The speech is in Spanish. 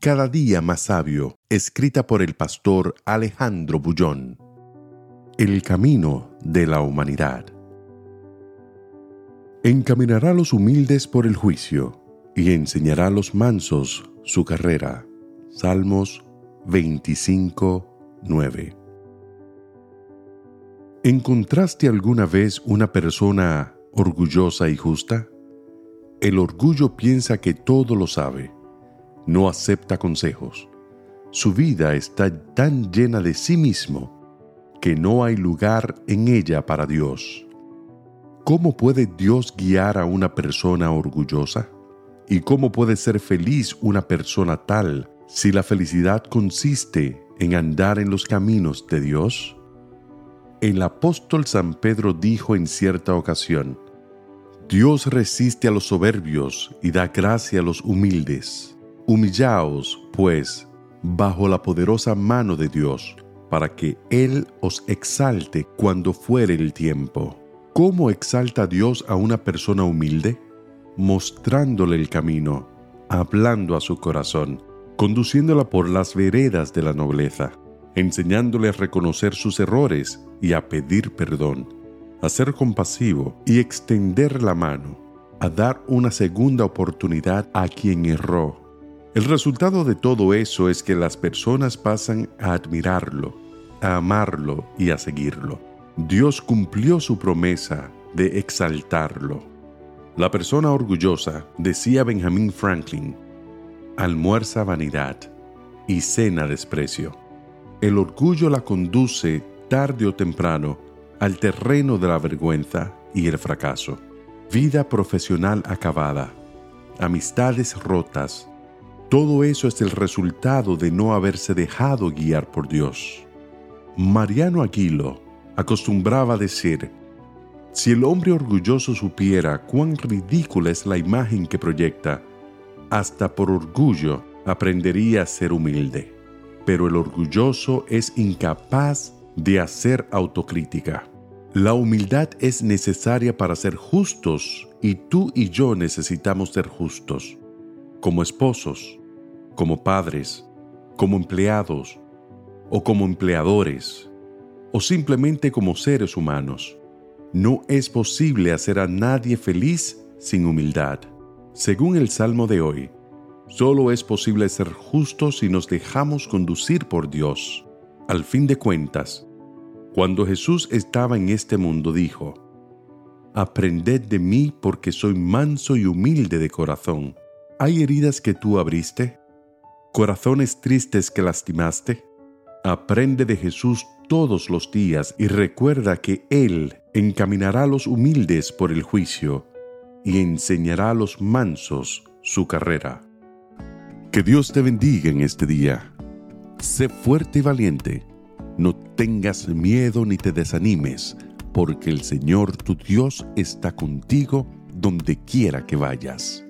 Cada día más sabio, escrita por el pastor Alejandro Bullón. El camino de la humanidad. Encaminará a los humildes por el juicio y enseñará a los mansos su carrera. Salmos 25, 9. ¿Encontraste alguna vez una persona orgullosa y justa? El orgullo piensa que todo lo sabe no acepta consejos. Su vida está tan llena de sí mismo que no hay lugar en ella para Dios. ¿Cómo puede Dios guiar a una persona orgullosa? ¿Y cómo puede ser feliz una persona tal si la felicidad consiste en andar en los caminos de Dios? El apóstol San Pedro dijo en cierta ocasión, Dios resiste a los soberbios y da gracia a los humildes. Humillaos, pues, bajo la poderosa mano de Dios, para que Él os exalte cuando fuere el tiempo. ¿Cómo exalta Dios a una persona humilde? Mostrándole el camino, hablando a su corazón, conduciéndola por las veredas de la nobleza, enseñándole a reconocer sus errores y a pedir perdón, a ser compasivo y extender la mano, a dar una segunda oportunidad a quien erró el resultado de todo eso es que las personas pasan a admirarlo, a amarlo y a seguirlo. Dios cumplió su promesa de exaltarlo. La persona orgullosa, decía Benjamin Franklin, almuerza vanidad y cena desprecio. El orgullo la conduce tarde o temprano al terreno de la vergüenza y el fracaso. Vida profesional acabada, amistades rotas, todo eso es el resultado de no haberse dejado guiar por Dios. Mariano Aguilo acostumbraba decir, si el hombre orgulloso supiera cuán ridícula es la imagen que proyecta, hasta por orgullo aprendería a ser humilde. Pero el orgulloso es incapaz de hacer autocrítica. La humildad es necesaria para ser justos y tú y yo necesitamos ser justos, como esposos, como padres, como empleados o como empleadores o simplemente como seres humanos. No es posible hacer a nadie feliz sin humildad. Según el Salmo de hoy, solo es posible ser justos si nos dejamos conducir por Dios. Al fin de cuentas, cuando Jesús estaba en este mundo dijo, Aprended de mí porque soy manso y humilde de corazón. ¿Hay heridas que tú abriste? Corazones tristes que lastimaste? Aprende de Jesús todos los días y recuerda que Él encaminará a los humildes por el juicio y enseñará a los mansos su carrera. Que Dios te bendiga en este día. Sé fuerte y valiente. No tengas miedo ni te desanimes, porque el Señor tu Dios está contigo donde quiera que vayas.